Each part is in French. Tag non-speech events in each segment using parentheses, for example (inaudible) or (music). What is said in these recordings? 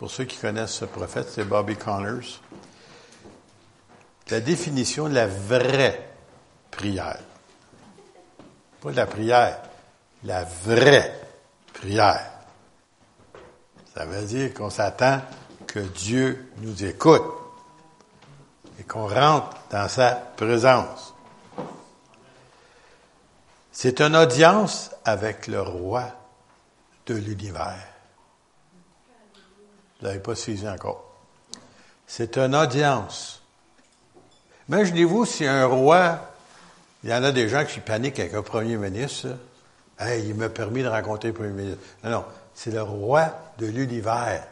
pour ceux qui connaissent ce prophète, c'est Bobby Connors. La définition de la vraie prière. Pas la prière, la vraie prière. Ça veut dire qu'on s'attend que Dieu nous écoute et qu'on rentre dans sa présence. C'est une audience avec le roi de l'univers. Vous n'avez pas saisi encore. C'est une audience. Imaginez-vous si un roi, il y en a des gens qui paniquent avec un premier ministre. Hey, il m'a permis de rencontrer le premier ministre. Non, non, c'est le roi de l'univers.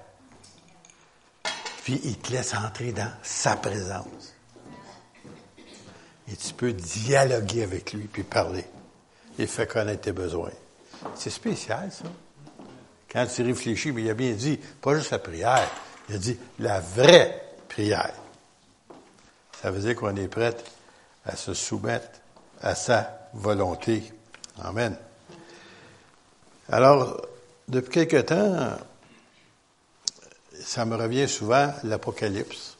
Puis il te laisse entrer dans sa présence. Et tu peux dialoguer avec lui puis parler. Il fait connaître tes besoins. C'est spécial, ça. Quand tu réfléchis, mais il a bien dit, pas juste la prière, il a dit la vraie prière. Ça veut dire qu'on est prêt à se soumettre à sa volonté. Amen. Alors, depuis quelque temps, ça me revient souvent, l'Apocalypse.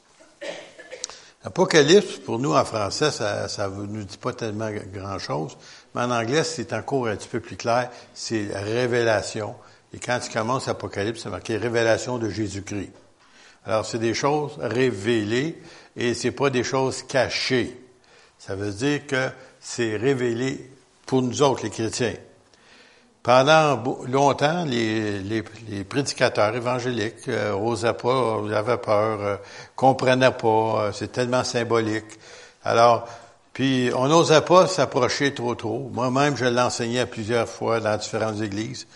L'Apocalypse, pour nous en français, ça ne nous dit pas tellement grand-chose, mais en anglais, c'est encore un petit peu plus clair, c'est révélation. Et quand tu commences l'Apocalypse, c'est marqué révélation de Jésus-Christ. Alors, c'est des choses révélées et c'est pas des choses cachées. Ça veut dire que c'est révélé pour nous autres, les chrétiens. Pendant longtemps, les, prédicateurs évangéliques euh, osaient pas, avaient peur, euh, comprenaient pas, euh, c'est tellement symbolique. Alors, puis on n'osait pas s'approcher trop trop. Moi-même, je l'enseignais plusieurs fois dans différentes églises.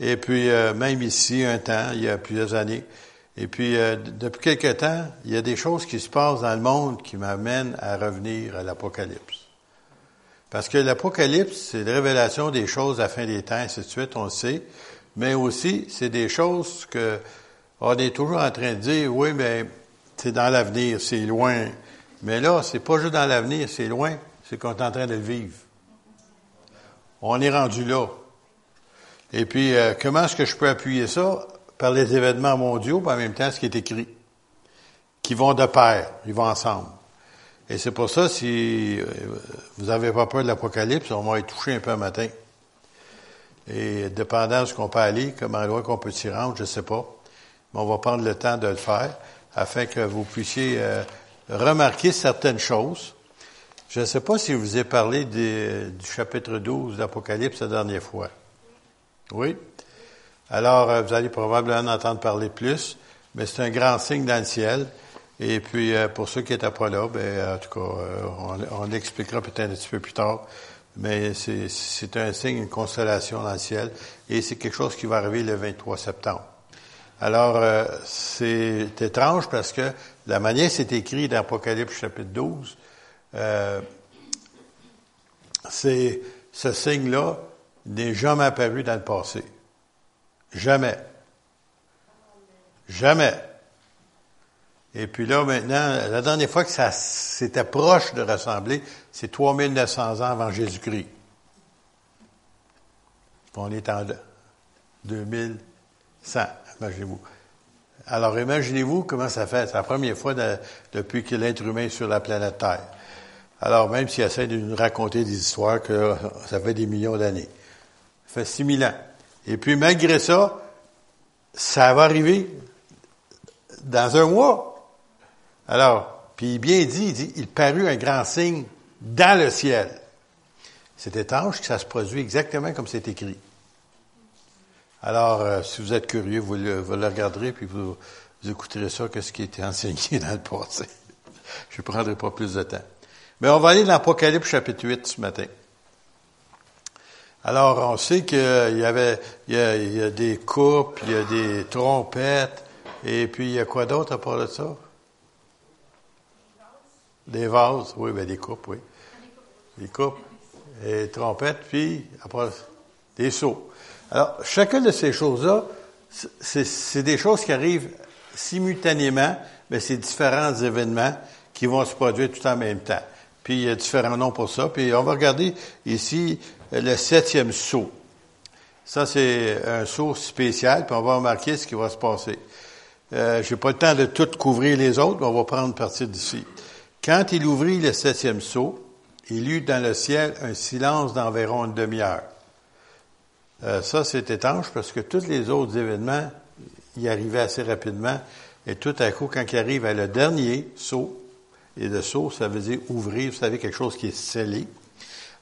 Et puis, euh, même ici, un temps, il y a plusieurs années. Et puis, depuis quelque temps, il y a des choses qui se passent dans le monde qui m'amènent à revenir à l'Apocalypse. Parce que l'Apocalypse, c'est la révélation des choses à la fin des temps, ainsi de suite, on le sait. Mais aussi, c'est des choses que on est toujours en train de dire, oui, mais c'est dans l'avenir, c'est loin. Mais là, c'est pas juste dans l'avenir, c'est loin, c'est qu'on est en train de le vivre. On est rendu là. Et puis, euh, comment est-ce que je peux appuyer ça? Par les événements mondiaux, en même temps ce qui est écrit. Qui vont de pair, ils vont ensemble. Et c'est pour ça, si euh, vous n'avez pas peur de l'Apocalypse, on va être touché un peu un matin. Et dépendant de ce qu'on peut aller, comment loin qu'on peut s'y rendre, je ne sais pas. Mais on va prendre le temps de le faire afin que vous puissiez euh, remarquer certaines choses. Je ne sais pas si je vous ai parlé du chapitre 12 d'Apocalypse la dernière fois. Oui? Alors, euh, vous allez probablement en entendre parler plus, mais c'est un grand signe dans le ciel. Et puis, euh, pour ceux qui n'étaient pas là, ben, en tout cas, euh, on, on expliquera peut-être un petit peu plus tard. Mais c'est un signe, une constellation dans le ciel. Et c'est quelque chose qui va arriver le 23 septembre. Alors, euh, c'est étrange parce que la manière c'est écrit dans Apocalypse chapitre 12, c'est ce signe-là n'est jamais apparu dans le passé. Jamais. Jamais. Et puis là, maintenant, la dernière fois que ça s'était proche de ressembler, c'est 3900 ans avant Jésus-Christ. On est en 2100, imaginez-vous. Alors, imaginez-vous comment ça fait. C'est la première fois depuis que l'être humain est sur la planète Terre. Alors, même s'il essaie de nous raconter des histoires que ça fait des millions d'années. Fait 6000 ans. Et puis, malgré ça, ça va arriver dans un mois. Alors, puis bien dit, il dit, il parut un grand signe dans le ciel. C'est étrange que ça se produit exactement comme c'est écrit. Alors, euh, si vous êtes curieux, vous le, regarderez, puis vous, écouterez ça, qu'est-ce qui a été enseigné (laughs) dans le passé. Je ne prendrai pas plus de temps. Mais on va aller dans l'Apocalypse chapitre 8 ce matin. Alors, on sait qu'il y avait, il y, a, des coupes, il y a des trompettes, et puis il y a quoi d'autre à part de ça? Des vases, oui, ben des coupes, oui. Des coupes, et trompettes, puis après, des seaux. Alors, chacune de ces choses-là, c'est des choses qui arrivent simultanément, mais c'est différents événements qui vont se produire tout en même temps. Puis il y a différents noms pour ça. Puis on va regarder ici le septième saut. Ça, c'est un saut spécial, puis on va remarquer ce qui va se passer. Euh, J'ai pas le temps de tout couvrir les autres, mais on va prendre partie d'ici. Quand il ouvrit le septième sceau, il eut dans le ciel un silence d'environ une demi-heure. Euh, ça, c'est étrange parce que tous les autres événements y arrivaient assez rapidement. Et tout à coup, quand il arrive à le dernier saut, et le saut, ça veut dire ouvrir, vous savez, quelque chose qui est scellé.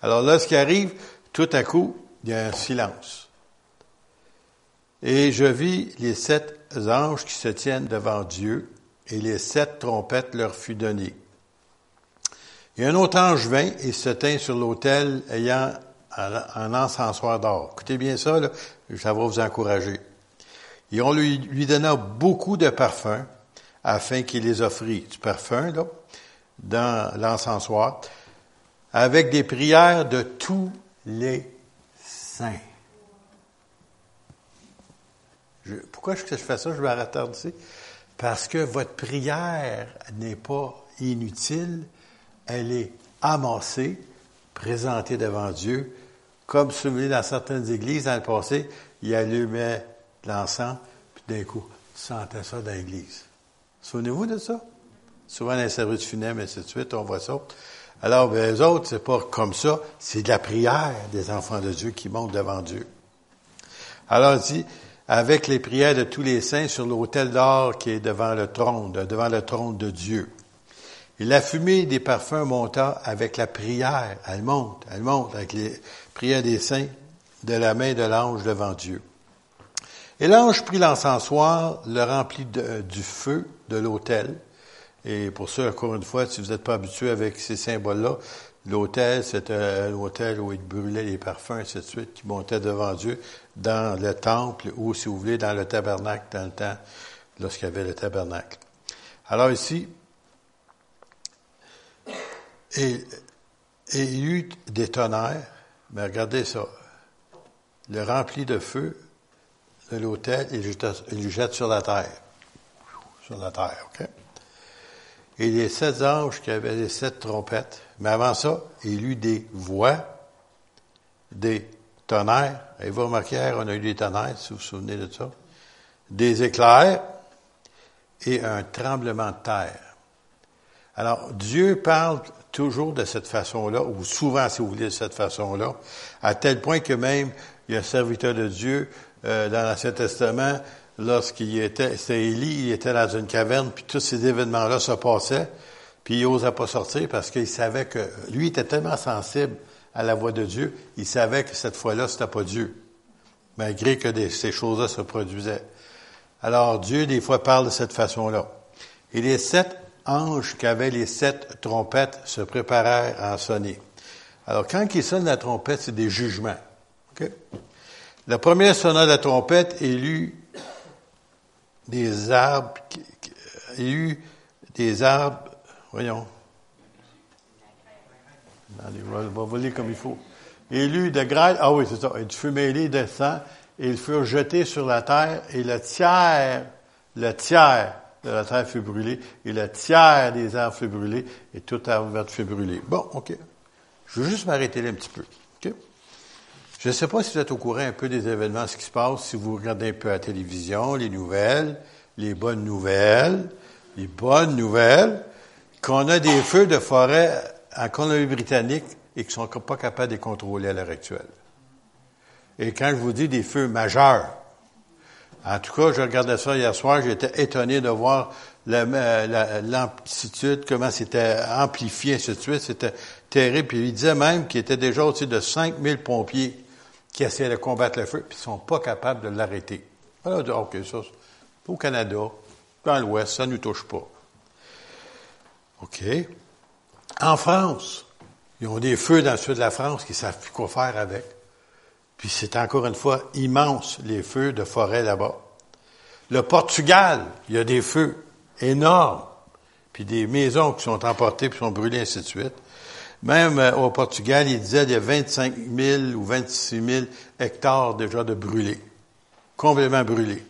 Alors là, ce qui arrive, tout à coup, il y a un silence. Et je vis les sept anges qui se tiennent devant Dieu, et les sept trompettes leur fut données. Et un autre ange vint et se tint sur l'autel ayant un encensoir d'or. Écoutez bien ça, là, ça va vous encourager. Et on lui, lui donna beaucoup de parfums afin qu'il les offrit. Du parfum, là, dans l'encensoir, avec des prières de tous les saints. pourquoi que je fais ça? Je vais arrêter ici. Parce que votre prière n'est pas inutile, elle est amassée, présentée devant Dieu, comme souvenez dans certaines églises dans le passé, il allumait l'encens, puis d'un coup, sentais ça dans l'église. Souvenez-vous de ça? Souvent dans les services funèbres, et ainsi de suite, on voit ça. Alors, ben, les autres, c'est pas comme ça, c'est de la prière des enfants de Dieu qui montent devant Dieu. Alors, il dit, avec les prières de tous les saints sur l'autel d'or qui est devant le trône, devant le trône de Dieu. Et la fumée des parfums monta avec la prière. Elle monte, elle monte avec les prières des saints de la main de l'ange devant Dieu. Et l'ange prit l'encensoir, le remplit du feu de l'autel. Et pour ça, encore une fois, si vous n'êtes pas habitué avec ces symboles-là, l'autel, c'était l'autel où il brûlait les parfums, ainsi de suite, qui montaient devant Dieu dans le temple ou, si vous voulez, dans le tabernacle dans le temps, lorsqu'il y avait le tabernacle. Alors ici, il y eut des tonnerres, mais regardez ça, le rempli de feu de l'autel, il le jette sur la terre. Sur la terre, OK? Et les sept anges qui avaient les sept trompettes, mais avant ça, il eut des voix, des tonnerres. Et vous remarquez, on a eu des tonnerres, si vous vous souvenez de ça. Des éclairs et un tremblement de terre. Alors, Dieu parle toujours de cette façon-là, ou souvent, si vous voulez, de cette façon-là, à tel point que même, il y a un serviteur de Dieu euh, dans l'Ancien Testament, lorsqu'il était, c'était Élie, il était dans une caverne, puis tous ces événements-là se passaient, puis il n'osait pas sortir parce qu'il savait que, lui était tellement sensible à la voix de Dieu, il savait que cette fois-là, c'était pas Dieu, malgré que ces choses-là se produisaient. Alors, Dieu, des fois, parle de cette façon-là. Et les sept anges qui avaient les sept trompettes se préparèrent à en sonner. Alors, quand ils sonnent la trompette, c'est des jugements. Okay? La première sonna la trompette et lu des arbres, il y eut des arbres, voyons. On va lire comme il faut. Il y eut de grêle, ah oui, c'est ça, et du feu mêlé descend, et ils furent jetés sur la terre, et le tiers, le tiers de la terre fut brûlé, et le tiers des arbres fut brûlé, et tout arbre vert fut brûlé. Bon, OK. Je veux juste m'arrêter là un petit peu. Je ne sais pas si vous êtes au courant un peu des événements, ce qui se passe, si vous regardez un peu la télévision, les nouvelles, les bonnes nouvelles, les bonnes nouvelles, qu'on a des feux de forêt en Colombie-Britannique et qui sont pas capables de les contrôler à l'heure actuelle. Et quand je vous dis des feux majeurs, en tout cas, je regardais ça hier soir, j'étais étonné de voir l'amplitude, comment c'était amplifié, ainsi de suite. C'était terrible. Puis il disait même qu'il était déjà au-dessus de 5000 pompiers qui essayaient de combattre le feu, puis ils sont pas capables de l'arrêter. Alors, OK, ça, au Canada, dans l'Ouest, ça ne nous touche pas. OK. En France, ils ont des feux dans le sud de la France qui ne savent plus quoi faire avec. Puis c'est encore une fois immense, les feux de forêt là-bas. Le Portugal, il y a des feux énormes, puis des maisons qui sont emportées puis sont brûlées, ainsi de suite. Même euh, au Portugal, il disait qu'il y a 25 000 ou 26 000 hectares déjà de brûlés, complètement brûlés.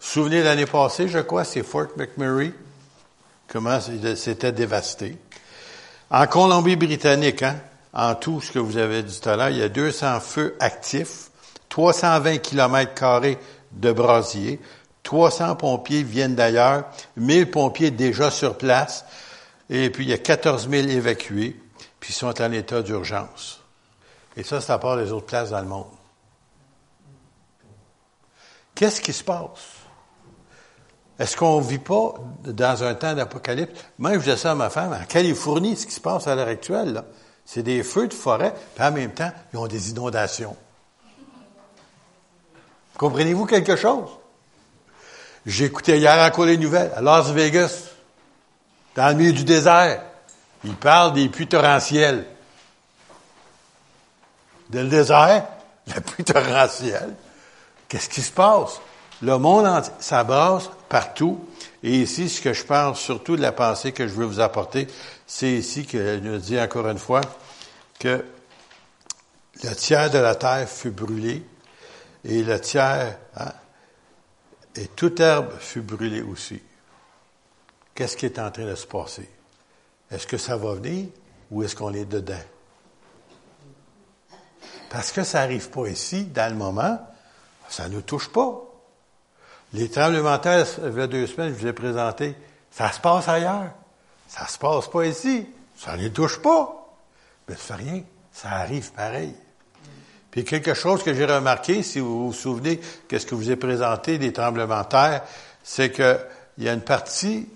Souvenez l'année passée, je crois, c'est Fort McMurray, comment c'était dévasté. En Colombie-Britannique, hein, en tout, ce que vous avez dit tout à l'heure, il y a 200 feux actifs, 320 kilomètres carrés de brasiers, 300 pompiers viennent d'ailleurs, 1000 pompiers déjà sur place, et puis il y a 14 000 évacués, puis ils sont en état d'urgence. Et ça, c'est à part les autres places dans le monde. Qu'est-ce qui se passe? Est-ce qu'on ne vit pas dans un temps d'apocalypse? Moi, je disais ça à ma femme, en Californie, ce qui se passe à l'heure actuelle, c'est des feux de forêt, puis en même temps, ils ont des inondations. Comprenez-vous quelque chose? J'ai écouté hier encore les nouvelles à Las Vegas, dans le milieu du désert. Ils parlent des pluies torrentielles. Dans le désert, (laughs) la pluie torrentielle. Qu'est-ce qui se passe? Le monde entier, ça brasse partout. Et ici, ce que je parle surtout de la pensée que je veux vous apporter, c'est ici que nous dit encore une fois que le tiers de la terre fut brûlé et le tiers, hein, et toute herbe fut brûlée aussi. Qu'est-ce qui est en train de se passer? Est-ce que ça va venir ou est-ce qu'on est dedans? Parce que ça n'arrive pas ici, dans le moment, ça ne nous touche pas. Les tremblements de terre, il y a deux semaines, je vous ai présenté, ça se passe ailleurs. Ça se passe pas ici. Ça ne touche pas. Mais ça fait rien. Ça arrive pareil. Puis quelque chose que j'ai remarqué, si vous vous souvenez, qu'est-ce que vous ai présenté des tremblements de terre, c'est qu'il y a une partie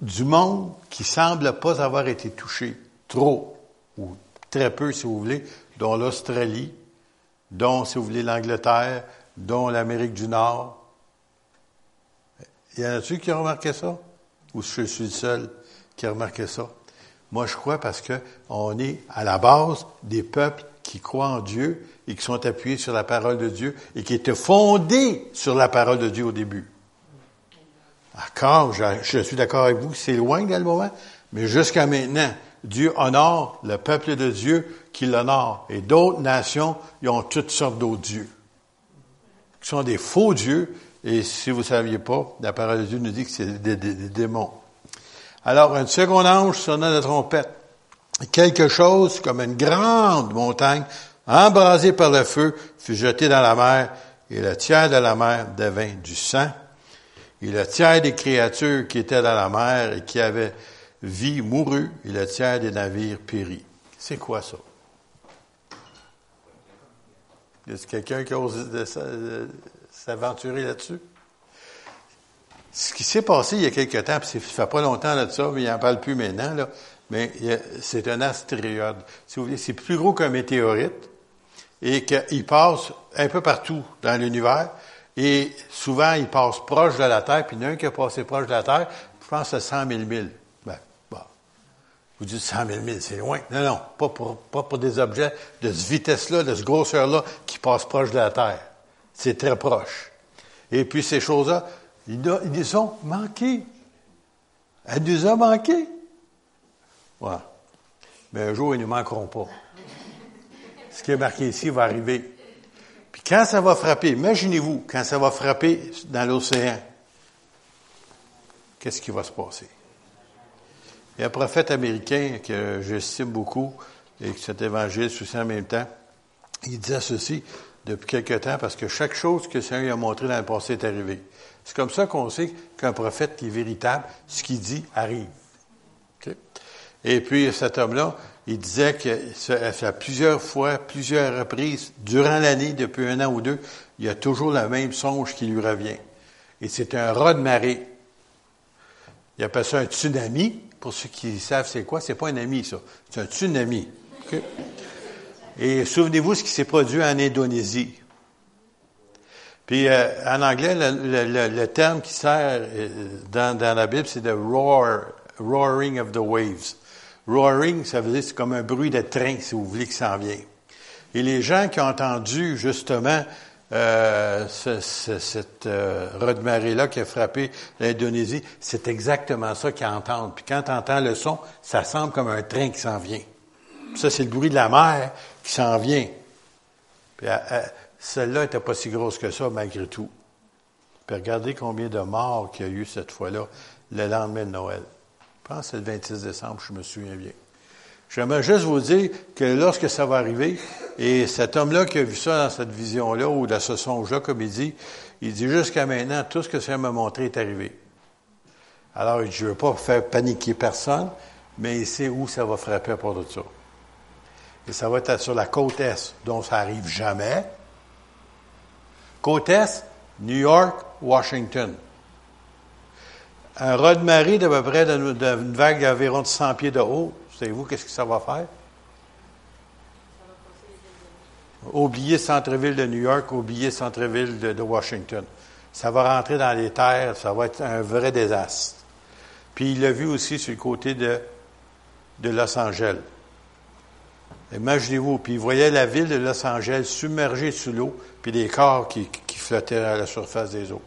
du monde qui semble pas avoir été touchée trop, ou très peu, si vous voulez, dont l'Australie, dont, si vous voulez, l'Angleterre, dont l'Amérique du Nord. Il y en a-tu qui ont remarqué ça? Ou je suis le seul qui a remarqué ça? Moi, je crois parce que on est à la base des peuples qui croient en Dieu et qui sont appuyés sur la parole de Dieu et qui étaient fondés sur la parole de Dieu au début. D'accord, je, suis d'accord avec vous, c'est loin dans moment, mais jusqu'à maintenant, Dieu honore le peuple de Dieu qui l'honore. Et d'autres nations, ils ont toutes sortes d'autres dieux. Qui sont des faux dieux, et si vous ne saviez pas, la parole de Dieu nous dit que c'est des, démons. Alors, un second ange sonna la trompette. Quelque chose comme une grande montagne, embrasée par le feu, fut jetée dans la mer, et le tiers de la mer devint du sang, et le tiers des créatures qui étaient dans la mer et qui avaient vie mourut, et le tiers des navires périt. C'est quoi ça? Y a quelqu'un qui ose s'aventurer là-dessus? Ce qui s'est passé il y a quelque temps, puis ça fait pas longtemps de ça, mais il n'en parle plus maintenant, là, mais c'est un astéroïde. Si vous voulez, c'est plus gros qu'un météorite et qu'il passe un peu partout dans l'univers. Et souvent, il passe proche de la Terre, puis il y en a un qui a passé proche de la Terre, je pense à 100 000 milles. Ben, bon. Vous dites 100 000 milles, c'est loin. Non, non, pas pour, pas pour des objets de cette vitesse-là, de cette grosseur-là, qui passent proche de la Terre. C'est très proche. Et puis ces choses-là, ils, nous ont manqué. Elle nous a manqué. Voilà. Mais un jour, ils ne nous manqueront pas. Ce qui est marqué ici va arriver. Puis quand ça va frapper, imaginez-vous, quand ça va frapper dans l'océan, qu'est-ce qui va se passer? Il y a un prophète américain que j'estime beaucoup et que cet évangile aussi en même temps. Il disait ceci depuis quelque temps parce que chaque chose que le Seigneur a montré dans le passé est arrivée. C'est comme ça qu'on sait qu'un prophète qui est véritable, ce qu'il dit arrive. Et puis cet homme-là, il disait que plusieurs fois, plusieurs reprises, durant l'année, depuis un an ou deux, il y a toujours le même songe qui lui revient. Et c'est un raz de marée. Il appelle ça un tsunami. Pour ceux qui savent c'est quoi, c'est pas un ami, ça. C'est un tsunami. Et souvenez-vous ce qui s'est produit en Indonésie. Puis euh, en anglais, le, terme qui sert euh, dans, dans la Bible, c'est the roar, roaring of the waves. Roaring, ça veut dire c'est comme un bruit de train, si vous voulez, qui s'en vient. Et les gens qui ont entendu justement euh, ce, ce, cette euh, là qui a frappé l'Indonésie, c'est exactement ça qu'ils entendent. Puis quand tu entends le son, ça semble comme un train qui s'en vient. ça, c'est le bruit de la mer qui s'en vient. Puis euh, celle-là n'était pas si grosse que ça, malgré tout. Puis regardez combien de morts qu'il y a eu cette fois-là, le lendemain de Noël. Pense que c'est le 26 décembre, je me souviens bien. J'aimerais juste vous dire que lorsque ça va arriver, et cet homme-là qui a vu ça dans cette vision-là, ou dans ce songe-là, comme il dit, il dit jusqu'à maintenant, tout ce que ça m'a montré est arrivé. Alors, je ne veux pas faire paniquer personne, mais il sait où ça va frapper pour tout ça. Et ça va être sur la côte Est, dont ça arrive jamais. Côte Est, New York, Washington. Un raz de marée d'à peu près d'une vague d'environ 100 pieds de haut. Savez-vous qu'est-ce que ça va faire? Oubliez centre-ville de New York, oubliez centre-ville de, Washington. Ça va rentrer dans les terres, ça va être un vrai désastre. Puis il l'a vu aussi sur le côté de, Los Angeles. Imaginez-vous, puis il voyait la ville de Los Angeles submergée sous l'eau, puis des corps qui, flottaient à la surface des eaux.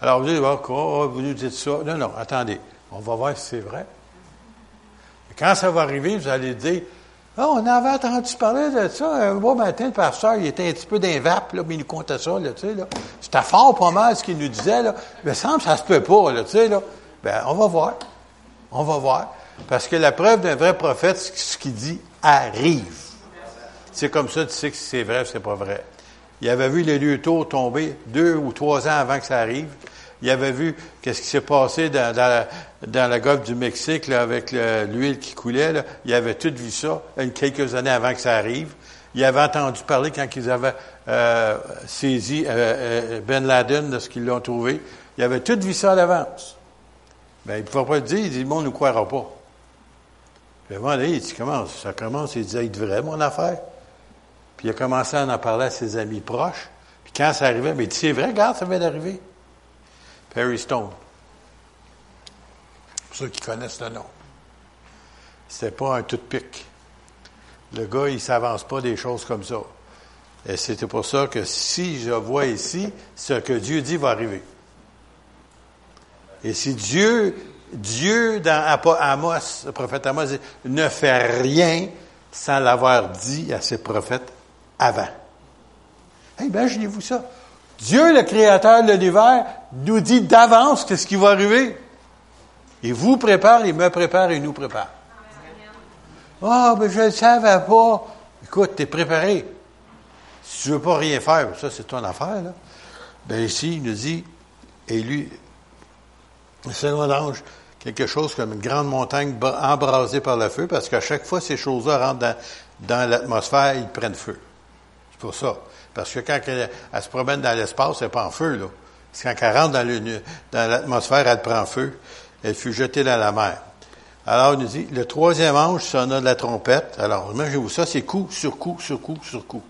Alors vous dites, oh, oh, vous nous dites ça. Non, non, attendez, on va voir si c'est vrai. quand ça va arriver, vous allez dire, ah, on avait entendu parler de ça. Un beau matin, le pasteur, il était un petit peu d'un là, mais il nous comptait ça, là, tu sais, là. C'était fort pas mal ce qu'il nous disait, là. Mais semble ça se peut pas, là, tu sais, là. Ben, on va voir. On va voir. Parce que la preuve d'un vrai prophète, ce qu'il dit arrive. C'est comme ça, tu sais que c'est vrai ou c'est pas vrai. Il avait vu les lieux tôt tomber deux ou trois ans avant que ça arrive. Il avait vu qu'est-ce qui s'est passé dans, dans, dans le golfe du Mexique là, avec l'huile qui coulait. Là. Il avait tout vu ça quelques années avant que ça arrive. Il avait entendu parler quand ils avaient euh, saisi euh, euh, Ben Laden de ce qu'ils l'ont trouvé. Il avait tout vu ça à l'avance. Ben, il ne pouvait pas le dire. Il dit, le monde ne nous croira pas. Puis avant, il dit, comment ça commence? Il dit, il vrai, mon affaire. Puis il a commencé à en parler à ses amis proches. Puis quand ça arrivait, ben, il dit, c'est vrai, regarde, ça vient d'arriver. Perry Stone. Pour ceux qui connaissent le nom. C'était pas un tout-pic. Le gars, il s'avance pas des choses comme ça. Et c'était pour ça que si je vois ici, ce que Dieu dit va arriver. Et si Dieu, Dieu dans Amos, le prophète Amos ne fait rien sans l'avoir dit à ses prophètes avant. imaginez-vous ça. Dieu, le créateur de l'univers, nous dit d'avance qu'est-ce qui va arriver. Il vous prépare, il me prépare, il nous prépare. Ah, oh, mais je ne savais pas. Écoute, tu es préparé. Si tu ne veux pas rien faire, ça c'est ton affaire, là. Ben ici, il nous dit, et lui, c'est l'ange, quelque chose comme une grande montagne embrasée par le feu, parce qu'à chaque fois, ces choses-là rentrent dans, dans l'atmosphère, ils prennent feu. Pour ça. Parce que quand elle, se promène dans l'espace, elle en feu, là. C'est quand elle rentre dans l'atmosphère, elle prend feu. Elle fut jetée dans la mer. Alors, il nous dit, le troisième ange sonna de la trompette. Alors, imaginez-vous ça, c'est coup sur coup, sur coup, sur coup.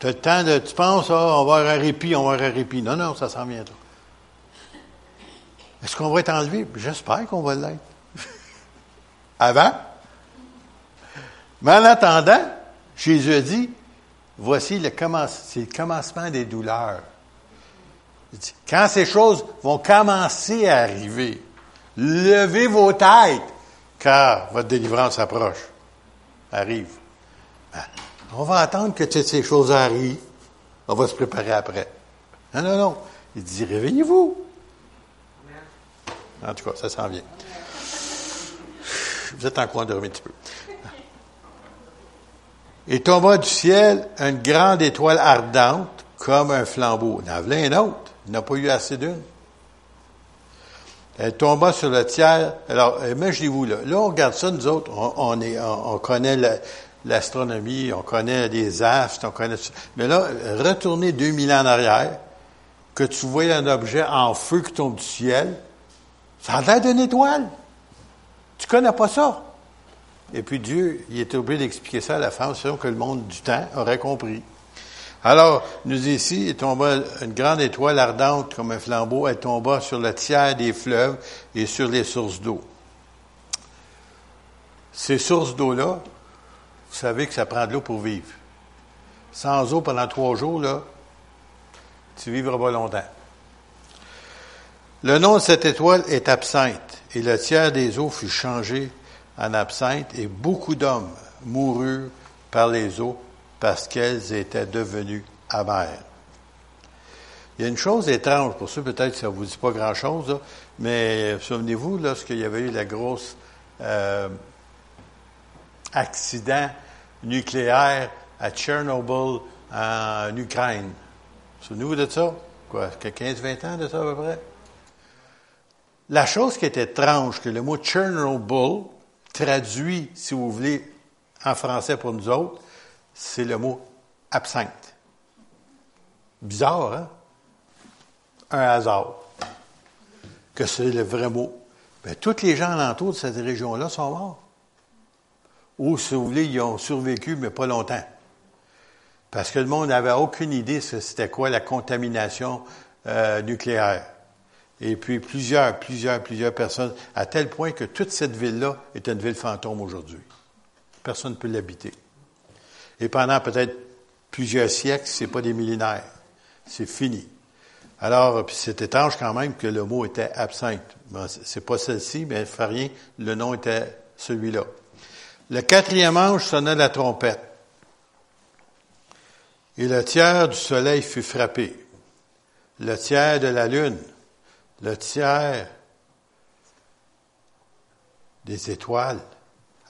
Tu le temps de, tu penses, ah, on va avoir un répit, on va avoir un répit. Non, non, ça s'en vient. Est-ce qu'on va être enlevé? J'espère qu'on va l'être. (laughs) Avant? Mais en attendant, Jésus a dit, voici le, commencement des douleurs. Quand ces choses vont commencer à arriver, levez vos têtes, car votre délivrance approche, arrive. Ben, on va attendre que ces choses arrivent. On va se préparer après. Non, non, non. Il dit, réveillez-vous. En tout cas, ça s'en vient. Vous êtes en coin dormir un petit peu. Et tomba du ciel une grande étoile ardente comme un flambeau. Il en avait un autre. Il n'a pas eu assez d'une. Elle tomba sur le tiers. Alors, imaginez-vous, là, là, on regarde ça, nous autres, on, connaît l'astronomie, on connaît les astres, on connaît ça. Mais là, retourner 2000 ans en arrière, que tu vois un objet en feu qui tombe du ciel, ça a l'air d'une étoile. Tu connais pas ça? Et puis Dieu, il était obligé d'expliquer ça à la femme, selon que le monde du temps aurait compris. Alors, nous ici, il tomba une grande étoile ardente comme un flambeau, elle tomba sur le tiers des fleuves et sur les sources d'eau. Ces sources d'eau-là, vous savez que ça prend de l'eau pour vivre. Sans eau pendant trois jours, là, tu vivras pas longtemps. Le nom de cette étoile est absinthe, et le tiers des eaux fut changé en absinthe, et beaucoup d'hommes moururent par les eaux parce qu'elles étaient devenues amères. Il y a une chose étrange, pour ça peut-être que ça ne vous dit pas grand-chose, mais souvenez-vous, lorsqu'il y avait eu la grosse, euh, accident nucléaire à Tchernobyl, en Ukraine. Souvenez-vous de ça? Quoi, 15-20 ans de ça à peu près? La chose qui est étrange, que le mot Chernobyl traduit, si vous voulez, en français pour nous autres, c'est le mot absinthe. Bizarre, hein? Un hasard. Que c'est le vrai mot. Bien, tous les gens alentour de cette région-là sont morts. Ou, si vous voulez, ils ont survécu, mais pas longtemps. Parce que le monde n'avait aucune idée de c'était quoi la contamination euh, nucléaire. Et puis plusieurs, plusieurs, plusieurs personnes, à tel point que toute cette ville-là est une ville fantôme aujourd'hui. Personne ne peut l'habiter. Et pendant peut-être plusieurs siècles, c'est pas des millénaires. C'est fini. Alors, c'est étrange quand même que le mot était absinthe. Bon, c'est pas celle-ci, mais fait rien, le nom était celui-là. Le quatrième ange sonna la trompette. Et le tiers du soleil fut frappé. Le tiers de la lune. Le tiers des étoiles,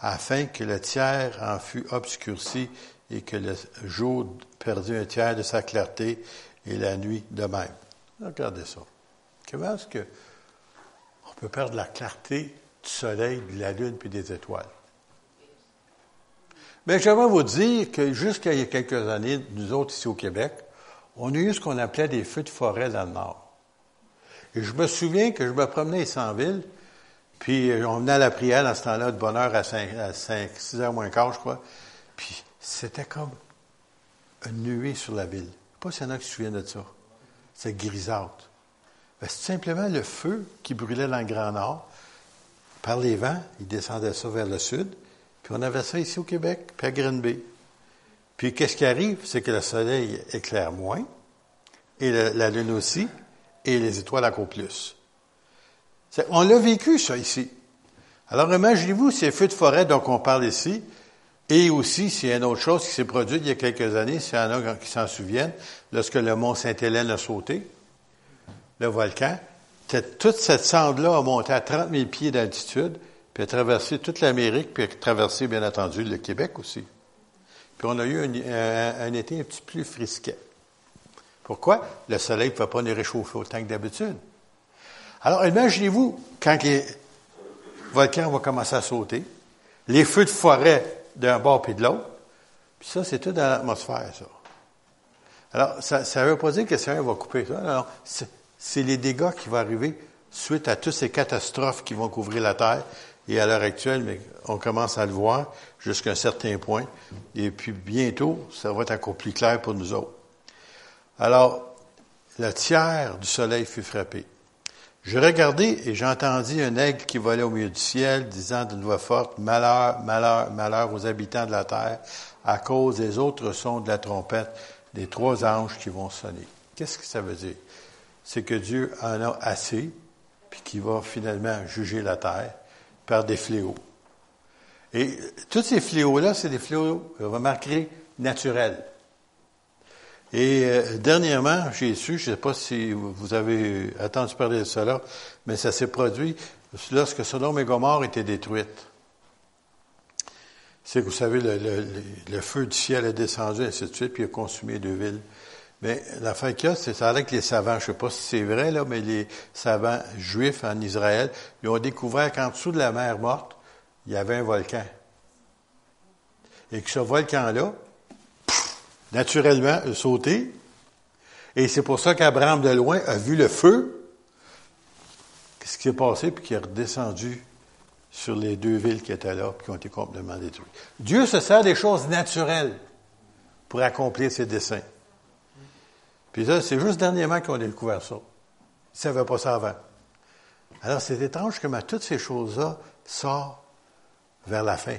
afin que le tiers en fût obscurci et que le jour perdit un tiers de sa clarté et la nuit de même. Regardez ça. Comment est-ce que on peut perdre la clarté du soleil, de la lune puis des étoiles? Mais j'aimerais vous dire que jusqu'à il y a quelques années, nous autres ici au Québec, on a eu ce qu'on appelait des feux de forêt dans le nord. Et je me souviens que je me promenais en ville, puis on venait à la prière dans ce temps-là de bonne heure à 5, à 5 6 heures moins quart, je crois. Puis c'était comme une nuée sur la ville. Pas s'il y en a qui se souviennent de ça. C'est grisâtre. Ben, c'est simplement le feu qui brûlait dans le Grand Nord. Par les vents, il descendait ça vers le sud. Puis on avait ça ici au Québec, puis à Bay. Puis qu'est-ce qui arrive? C'est que le soleil éclaire moins, et la lune aussi, et les étoiles encore plus. On l'a vécu, ça, ici. Alors imaginez-vous ces feux de forêt dont on parle ici, et aussi, s'il y a une autre chose qui s'est produite il y a quelques années, s'il y en a qui s'en souviennent, lorsque le mont Sainte-Hélène a sauté, le volcan, toute cette cendre-là a monté à 30 000 pieds d'altitude, puis a traversé toute l'Amérique, puis a traversé, bien entendu, le Québec aussi. Puis on a eu un, été un petit plus frisquet. Pourquoi? Le soleil ne pouvait pas nous réchauffer autant que d'habitude. Alors, imaginez-vous, quand les volcans vont commencer à sauter, les feux de forêt d'un bord puis de l'autre, puis ça, c'est tout dans l'atmosphère, ça. Alors, ça ne veut pas dire que le va couper ça. Non, c'est les dégâts qui vont arriver suite à toutes ces catastrophes qui vont couvrir la Terre et à l'heure actuelle, on commence à le voir jusqu'à un certain point. Et puis bientôt, ça va être encore plus clair pour nous autres. Alors, le tiers du soleil fut frappé. Je regardais et j'entendis un aigle qui volait au milieu du ciel, disant d'une voix forte, Malheur, malheur, malheur aux habitants de la terre, à cause des autres sons de la trompette des trois anges qui vont sonner. Qu'est-ce que ça veut dire? C'est que Dieu en a assez, puis qu'il va finalement juger la terre par des fléaux. Et tous ces fléaux-là, c'est des fléaux, remarquez, naturels. Et euh, dernièrement, j'ai su, je ne sais pas si vous avez entendu parler de cela, mais ça s'est produit lorsque Sodome et Gomorre étaient détruites. C'est que vous savez, le, feu du ciel est descendu, ainsi de suite, puis a consumé deux villes. Mais l'affaire qu'il y a, c'est ça avec les savants, je ne sais pas si c'est vrai, là, mais les savants juifs en Israël, ils ont découvert qu'en dessous de la mer morte, il y avait un volcan. Et que ce volcan-là, naturellement, a sauté. Et c'est pour ça qu'Abraham de loin a vu le feu. Qu'est-ce qui s'est passé, puis qui est redescendu sur les deux villes qui étaient là, puis qui ont été complètement détruites? Dieu se sert des choses naturelles pour accomplir ses desseins. Puis ça, c'est juste dernièrement qu'on a découvert ça. Ils ne savaient pas ça avant. Alors, c'est étrange comment toutes ces choses-là sortent vers la fin.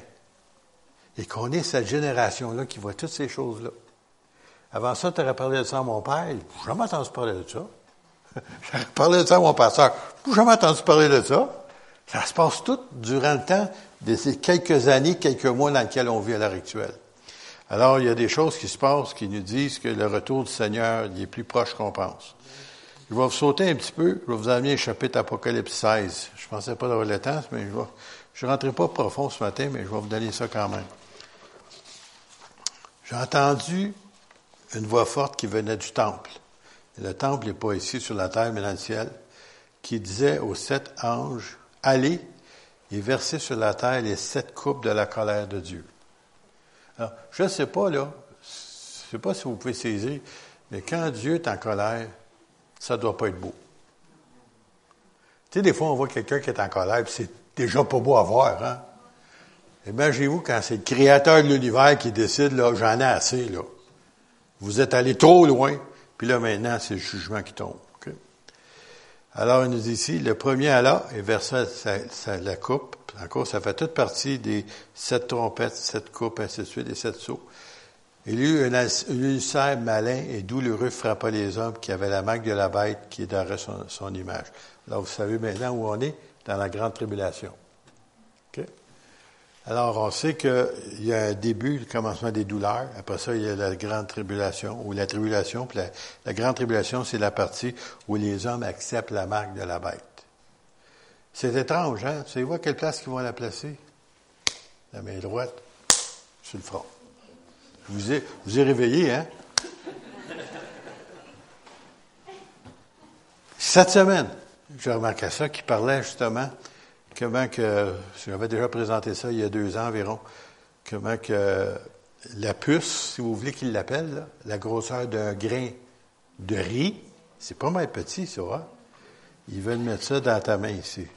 Et qu'on ait cette génération-là qui voit toutes ces choses-là. Avant ça, tu aurais parlé de ça à mon père. Je jamais entendu parler de ça. (laughs) J'aurais parlé de ça à mon pasteur. Je jamais entendu parler de ça. Ça se passe tout durant le temps de ces quelques années, quelques mois dans lesquels on vit à l'heure actuelle. Alors, il y a des choses qui se passent qui nous disent que le retour du Seigneur est plus proche qu'on pense. Je vais vous sauter un petit peu. Je vais vous amener au chapitre Apocalypse 16. Je pensais pas d'avoir le temps, mais je vais, Je ne rentrerai pas profond ce matin, mais je vais vous donner ça quand même. J'ai entendu une voix forte qui venait du temple. le temple n'est pas ici sur la terre, mais dans le ciel, qui disait aux sept anges, allez et versez sur la terre les sept coupes de la colère de Dieu. Alors, je ne sais pas, là, je ne sais pas si vous pouvez saisir, mais quand Dieu est en colère, ça ne doit pas être beau. Tu sais, des fois, on voit quelqu'un qui est en colère, puis c'est déjà pas beau à voir, hein? Imaginez-vous quand c'est le créateur de l'univers qui décide, là, j'en ai assez, là. Vous êtes allé trop loin, puis là, maintenant, c'est le jugement qui tombe. Alors, il nous dit ici, le premier Allah et versa la coupe. Encore, ça fait toute partie des sept trompettes, sept coupes, ainsi de suite, et sept sauts. Il y eut un ulcère malin et douloureux frappa les hommes qui avaient la marque de la bête qui est son, son image. Alors, vous savez maintenant où on est? Dans la grande tribulation. Alors, on sait qu'il y a un début, le commencement des douleurs. Après ça, il y a la grande tribulation, ou la tribulation. Puis la, grande tribulation, c'est la partie où les hommes acceptent la marque de la bête. C'est étrange, hein? Vous savez à quelle place ils vont la placer? La main droite, sur le front. Vous êtes, vous réveillé, hein? Cette semaine, j'ai remarqué ça, qui parlait justement comment que, j'avais déjà présenté ça il y a deux ans environ, comment que la puce, si vous voulez qu'il l'appelle, la grosseur d'un grain de riz, c'est pas mal petit, ça, hein? Ils veulent mettre ça dans ta main ici.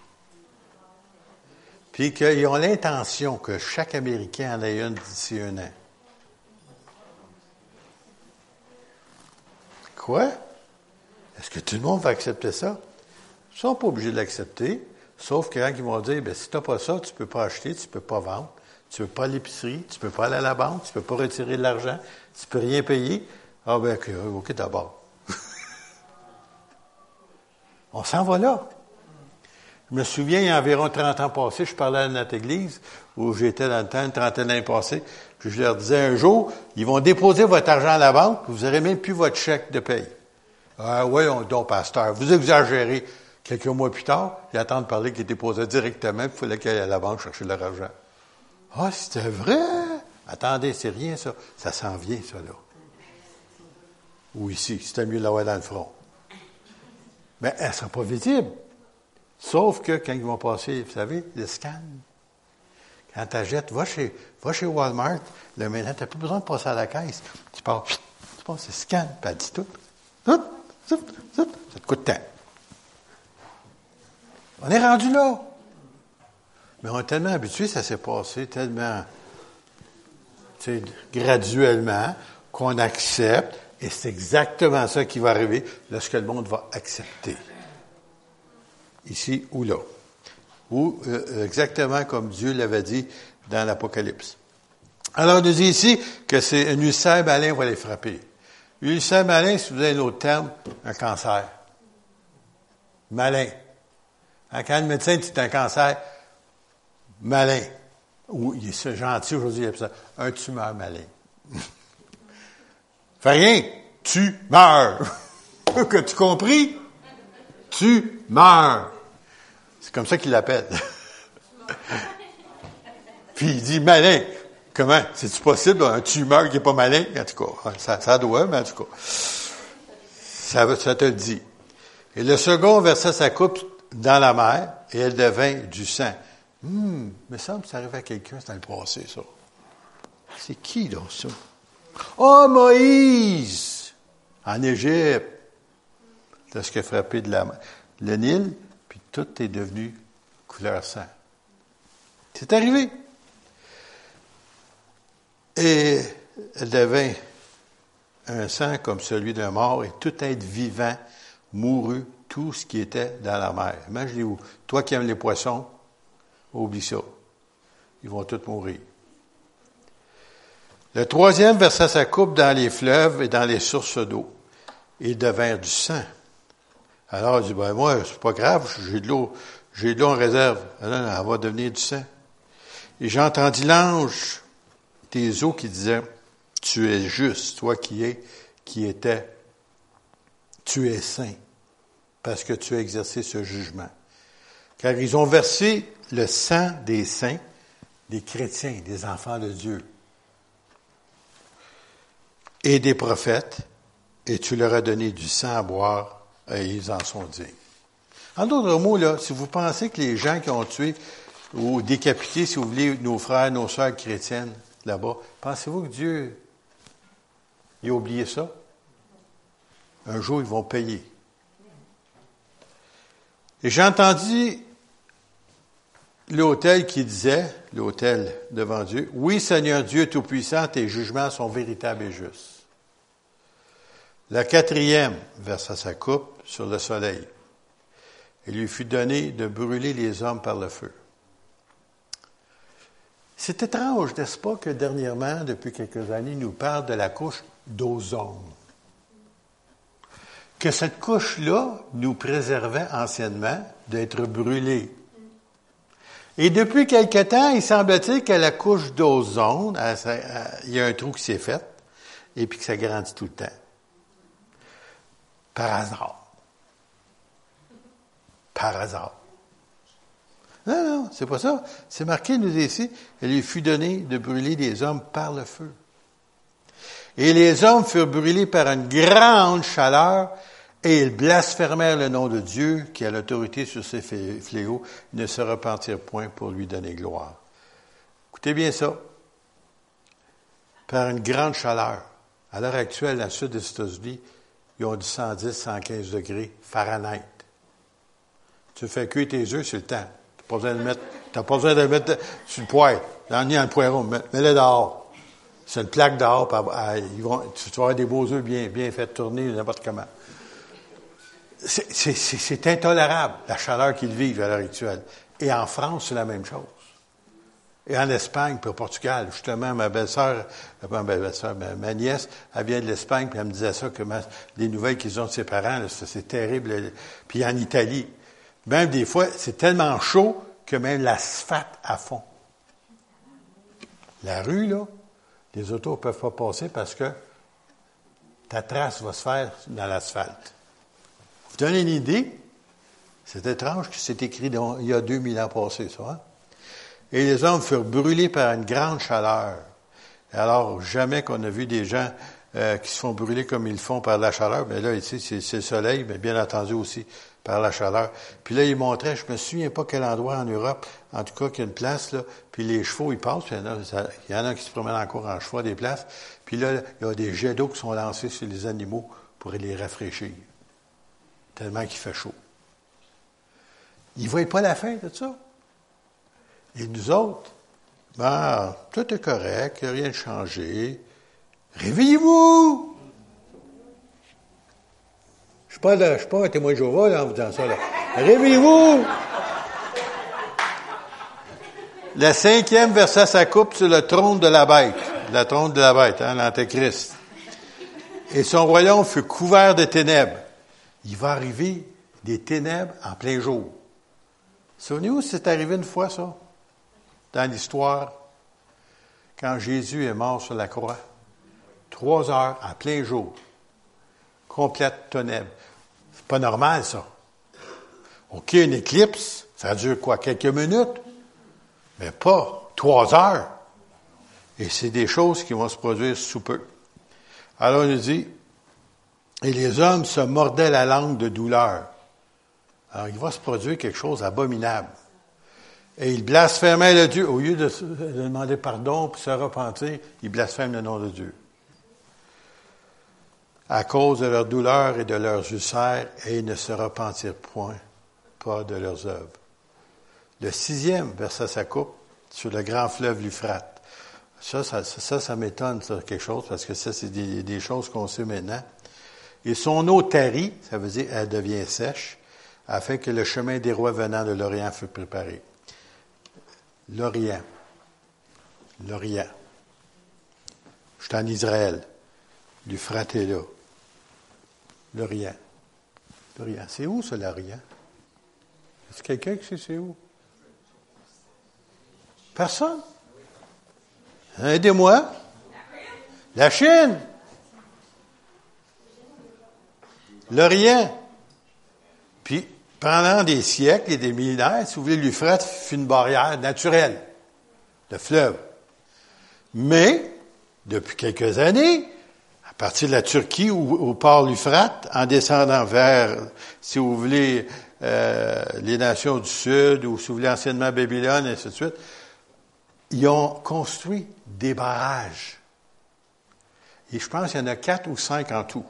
Puis qu'ils ont l'intention que chaque Américain en ait une d'ici un an. Quoi? Est-ce que tout le monde va accepter ça? Ils ne sont pas obligés de l'accepter. Sauf que quand ils vont dire, ben, si tu n'as pas ça, tu ne peux pas acheter, tu ne peux pas vendre, tu ne peux pas à l'épicerie, tu ne peux pas aller à la banque, tu ne peux pas retirer de l'argent, tu ne peux rien payer. Ah ben, OK, d'abord. (laughs) On s'en va là. Je me souviens, il y a environ 30 ans passés, je parlais à notre église, où j'étais dans le temps, une trentaine d'années passées, puis je leur disais un jour, ils vont déposer votre argent à la banque, vous n'aurez même plus votre chèque de paye. Ah oui, donc, pasteur, vous exagérez. Quelques mois plus tard, il attend de parler qu'il était posé directement, il fallait qu'il aille à la banque chercher leur argent. Ah, c'était vrai! Attendez, c'est rien ça. Ça s'en vient, ça, là. Ou ici, c'était mieux de l'avoir dans le front. Mais elles ne sont pas visibles. Sauf que quand ils vont passer, vous savez, le scan. Quand tu achètes, va chez, chez Walmart, le maintenant, tu n'as plus besoin de passer à la caisse. Tu passes, tu passes, le scan, puis elle dit tout. Tout, tout, tout, ça te coûte temps. On est rendu là. Mais on est tellement habitué, ça s'est passé tellement graduellement qu'on accepte, et c'est exactement ça qui va arriver lorsque le monde va accepter. Ici ou là. Ou euh, exactement comme Dieu l'avait dit dans l'Apocalypse. Alors, on nous dit ici que c'est un ulcère malin va les frapper. Ulcère malin, si vous avez un autre terme, un cancer. Malin. Hein, quand le médecin dit un cancer malin, ou il est gentil aujourd'hui, il ça un tumeur malin. (laughs) Fais rien, tu meurs. (laughs) que tu compris? Tu meurs. C'est comme ça qu'il l'appelle. (laughs) Puis il dit malin. Comment? C'est-tu possible, un tumeur qui n'est pas malin? En tout cas, ça, ça doit, mais en tout cas, ça, ça te le dit. Et le second verset, ça coupe dans la mer et elle devint du sang. Hum, me semble que ça arrive à quelqu'un, c'est dans le passé, ça. C'est qui, donc, ça? Oh, Moïse! En Égypte. Lorsqu'il a frappé de la, le Nil, puis tout est devenu couleur sang. C'est arrivé. Et elle devint un sang comme celui d'un mort, et tout être vivant mourut tout ce qui était dans la mer. Imaginez-vous, toi qui aimes les poissons, oublie ça. Ils vont tous mourir. Le troisième versa sa coupe dans les fleuves et dans les sources d'eau. Ils devinrent du sang. Alors, il dit, ben, moi, c'est pas grave, j'ai de l'eau, j'ai de l'eau en réserve. Alors, elle va devenir du sang. Et j'entendis l'ange des eaux qui disait, tu es juste, toi qui es, qui étais, tu es saint parce que tu as exercé ce jugement. Car ils ont versé le sang des saints, des chrétiens, des enfants de Dieu et des prophètes, et tu leur as donné du sang à boire, et ils en sont dignes. En d'autres mots, là, si vous pensez que les gens qui ont tué ou décapité, si vous voulez, nos frères, nos sœurs chrétiennes là-bas, pensez-vous que Dieu il a oublié ça? Un jour, ils vont payer. Et j'ai l'autel qui disait, l'autel devant Dieu, Oui, Seigneur Dieu Tout-Puissant, tes jugements sont véritables et justes. La quatrième versa sa coupe sur le soleil. Il lui fut donné de brûler les hommes par le feu. C'est étrange, n'est-ce pas, que dernièrement, depuis quelques années, il nous parle de la couche d'ozone? Que cette couche-là nous préservait anciennement d'être brûlée. Et depuis quelque temps, il semble-t-il que la couche d'ozone, il y a un trou qui s'est fait, et puis que ça grandit tout le temps. Par hasard. Par hasard. Non, non, c'est pas ça. C'est marqué, nous ici, il lui fut donné de brûler des hommes par le feu. Et les hommes furent brûlés par une grande chaleur, et ils blasphémèrent le nom de Dieu, qui a l'autorité sur ces fléaux, ne se repentirent point pour lui donner gloire. Écoutez bien ça. Par une grande chaleur. À l'heure actuelle, dans le sud des États-Unis, ils ont du 110, 115 degrés Fahrenheit. Tu fais cuire tes œufs, c'est le temps. Tu n'as pas besoin de mettre, t'as pas besoin de le mettre sur le poêle, dans, le mets-le dehors. C'est une plaque dehors, ils vont, tu vas avoir des beaux œufs bien, bien faits tourner n'importe comment. C'est intolérable, la chaleur qu'ils vivent à l'heure actuelle. Et en France, c'est la même chose. Et en Espagne, puis au Portugal, justement, ma belle-sœur, euh, ma belle-sœur, ma, nièce, elle vient de l'Espagne, puis elle me disait ça, que les nouvelles qu'ils ont de ses parents, c'est terrible. Puis en Italie, même des fois, c'est tellement chaud que même l'asphalte à fond. La rue, là, les autos ne peuvent pas passer parce que ta trace va se faire dans l'asphalte. Vous donnez une idée? C'est étrange que c'est écrit il y a 2000 ans passés, ça. Hein? Et les hommes furent brûlés par une grande chaleur. Alors, jamais qu'on a vu des gens euh, qui se font brûler comme ils le font par la chaleur. Mais là, ici, c'est le soleil, mais bien entendu aussi par la chaleur. Puis là, il montrait, je me souviens pas quel endroit en Europe, en tout cas, qu'il y a une place, là, puis les chevaux, ils passent, puis il y en a, qui se promènent encore en chevaux des places, puis là, il y a des jets d'eau qui sont lancés sur les animaux pour les rafraîchir, tellement qu'il fait chaud. Ils ne voient pas la fin de ça. Et nous autres, ben, tout est correct, il rien de changé. Réveillez-vous! Je ne suis, pas un témoin de Jéhovah là, en vous disant ça. Réveillez-vous! La cinquième versa sa coupe sur le trône de la bête. La trône de la bête, hein, l'Antéchrist. Et son royaume fut couvert de ténèbres. Il va arriver des ténèbres en plein jour. Souvenez-vous, c'est arrivé une fois, ça? dans l'histoire, quand Jésus est mort sur la croix. Trois heures à plein jour. Complète ténèbres. C'est pas normal, ça. OK, une éclipse, ça dure quoi? Quelques minutes? Mais pas trois heures. Et c'est des choses qui vont se produire sous peu. Alors, il nous dit, et les hommes se mordaient la langue de douleur. Alors, il va se produire quelque chose d'abominable. Et il blasphémait le Dieu. Au lieu de, demander pardon pour se repentir, il blasphème le nom de Dieu. À cause de leur douleur et de leurs ulcères, et ils ne se repentirent point, pas de leurs œuvres. Le sixième verset sa coupe sur le grand fleuve l'Euphrate. Ça, ça, ça, ça m'étonne, quelque chose, parce que ça, c'est des, des choses qu'on sait maintenant. Et son eau tarit, ça veut dire elle devient sèche, afin que le chemin des rois venant de l'Orient fût préparé. L'Orient. L'Orient. Je suis en Israël. L'Euphrate est là. L'Orient. L'Orient. C'est où, ça, l'Orient? Est-ce quelqu'un qui sait c'est où? Personne? Aidez-moi. La Chine. L'Orient. Puis, pendant des siècles et des millénaires, si vous voulez, l'Euphrate fut une barrière naturelle, le fleuve. Mais, depuis quelques années, partir de la Turquie ou au port l'Euphrate, en descendant vers, si vous voulez, euh, les nations du Sud, ou si vous voulez anciennement Babylone, et ainsi de suite, ils ont construit des barrages. Et je pense qu'il y en a quatre ou cinq en tout.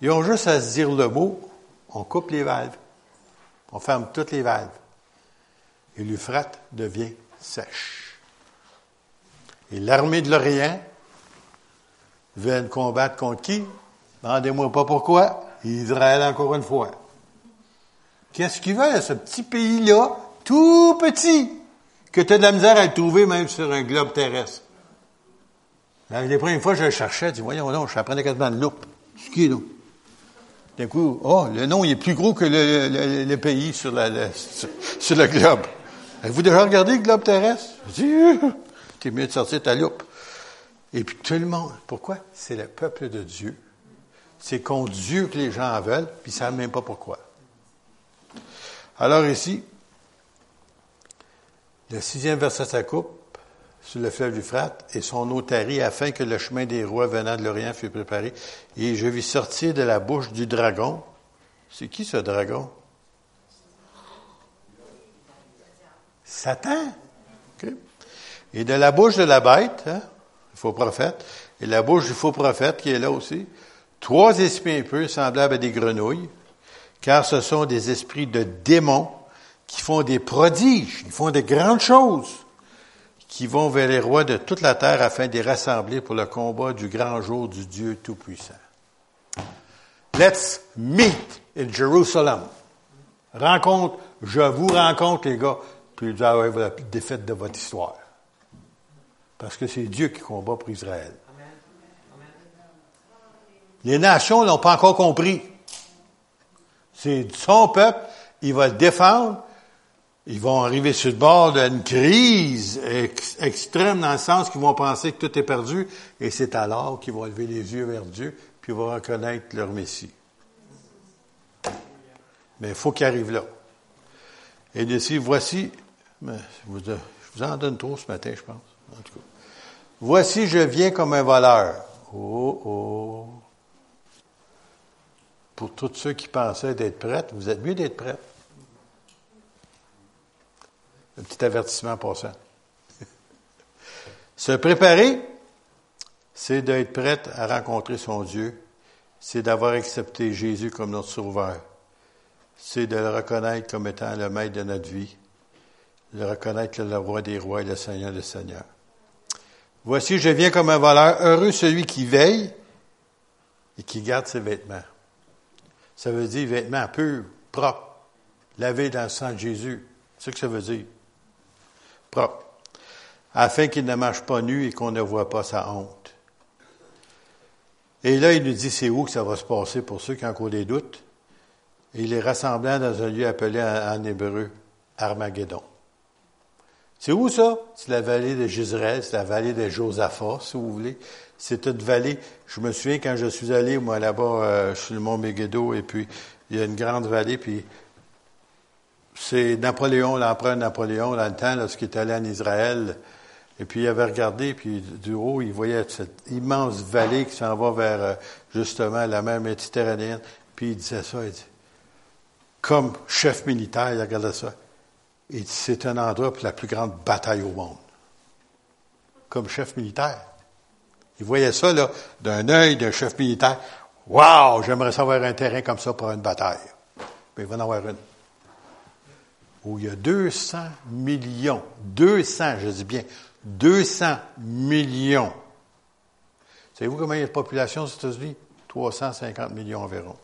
Ils ont juste à se dire le mot, on coupe les valves, on ferme toutes les valves, et l'Euphrate devient sèche. Et l'armée de l'Orient vient combattre contre qui? Demandez-moi pas pourquoi. Israël encore une fois. Qu'est-ce qu'il veut, ce petit pays-là, tout petit, que tu as de la misère à le trouver même sur un globe terrestre? Les premières fois, je le cherchais, dis, voyons donc, je apprenais quasiment de loupe. Ce qui est, donc? D'un coup, oh, le nom il est plus gros que le, pays sur, la, sur, le globe. Avez-vous déjà regardé le globe terrestre? Je dis, t'es mieux de sortir ta loupe. Et puis tout le monde, pourquoi? C'est le peuple de Dieu. C'est contre Dieu que les gens en veulent, puis ils ne savent même pas pourquoi. Alors ici, le sixième verset sa coupe sur le fleuve du Frat et son eau tarit afin que le chemin des rois venant de l'Orient fût préparé. Et je vis sortir de la bouche du dragon. C'est qui ce dragon? Satan. Et de la bouche de la bête, hein, faux prophète, et la bouche du faux prophète qui est là aussi, trois esprits peu semblables à des grenouilles, car ce sont des esprits de démons qui font des prodiges, ils font des grandes choses, qui vont vers les rois de toute la terre afin de les rassembler pour le combat du grand jour du Dieu Tout-Puissant. Let's meet in Jerusalem. Rencontre, je vous rencontre, les gars, puis vous allez la défaite de votre histoire. Parce que c'est Dieu qui combat pour Israël. Les nations n'ont pas encore compris. C'est son peuple, il va le défendre. Ils vont arriver sur le bord d'une crise extrême dans le sens qu'ils vont penser que tout est perdu et c'est alors qu'ils vont lever les yeux vers Dieu puis vont reconnaître leur Messie. Mais il faut qu'ils arrivent là. Et ici, voici, je vous en donne trop ce matin, je pense. Voici, je viens comme un voleur. Oh, oh. Pour tous ceux qui pensaient d'être prêts, vous êtes mieux d'être prêts. Un petit avertissement pour (laughs) ça. Se préparer, c'est d'être prête à rencontrer son Dieu, c'est d'avoir accepté Jésus comme notre sauveur, c'est de le reconnaître comme étant le maître de notre vie, le reconnaître le roi des rois et le Seigneur des seigneurs. Voici, je viens comme un voleur, heureux celui qui veille et qui garde ses vêtements. Ça veut dire vêtements purs, propres, lavés dans le sang de Jésus. C'est ce que ça veut dire. Propre. Afin qu'il ne marche pas nu et qu'on ne voit pas sa honte. Et là, il nous dit c'est où que ça va se passer pour ceux qui ont encore des doutes? Et il est rassemblant dans un lieu appelé en hébreu Armageddon. C'est où ça? C'est la vallée de Gisraël, c'est la vallée de Josaphat, si vous voulez. C'est une vallée. Je me souviens quand je suis allé, moi, là-bas, euh, sur le mont Megiddo, et puis il y a une grande vallée, puis c'est Napoléon, l'empereur Napoléon, dans le temps, lorsqu'il est allé en Israël, et puis il avait regardé, puis du haut, il voyait cette immense vallée qui s'en va vers, euh, justement, la mer Méditerranéenne, puis il disait ça, il dit, comme chef militaire, il regardait ça. Dit, c'est un endroit pour la plus grande bataille au monde. Comme chef militaire. Il voyait ça, là, d'un œil d'un chef militaire. Wow, j'aimerais savoir un terrain comme ça pour une bataille. Mais il va en avoir une. Où il y a 200 millions, 200, je dis bien, 200 millions. Savez-vous combien il y a de population aux États-Unis? 350 millions environ.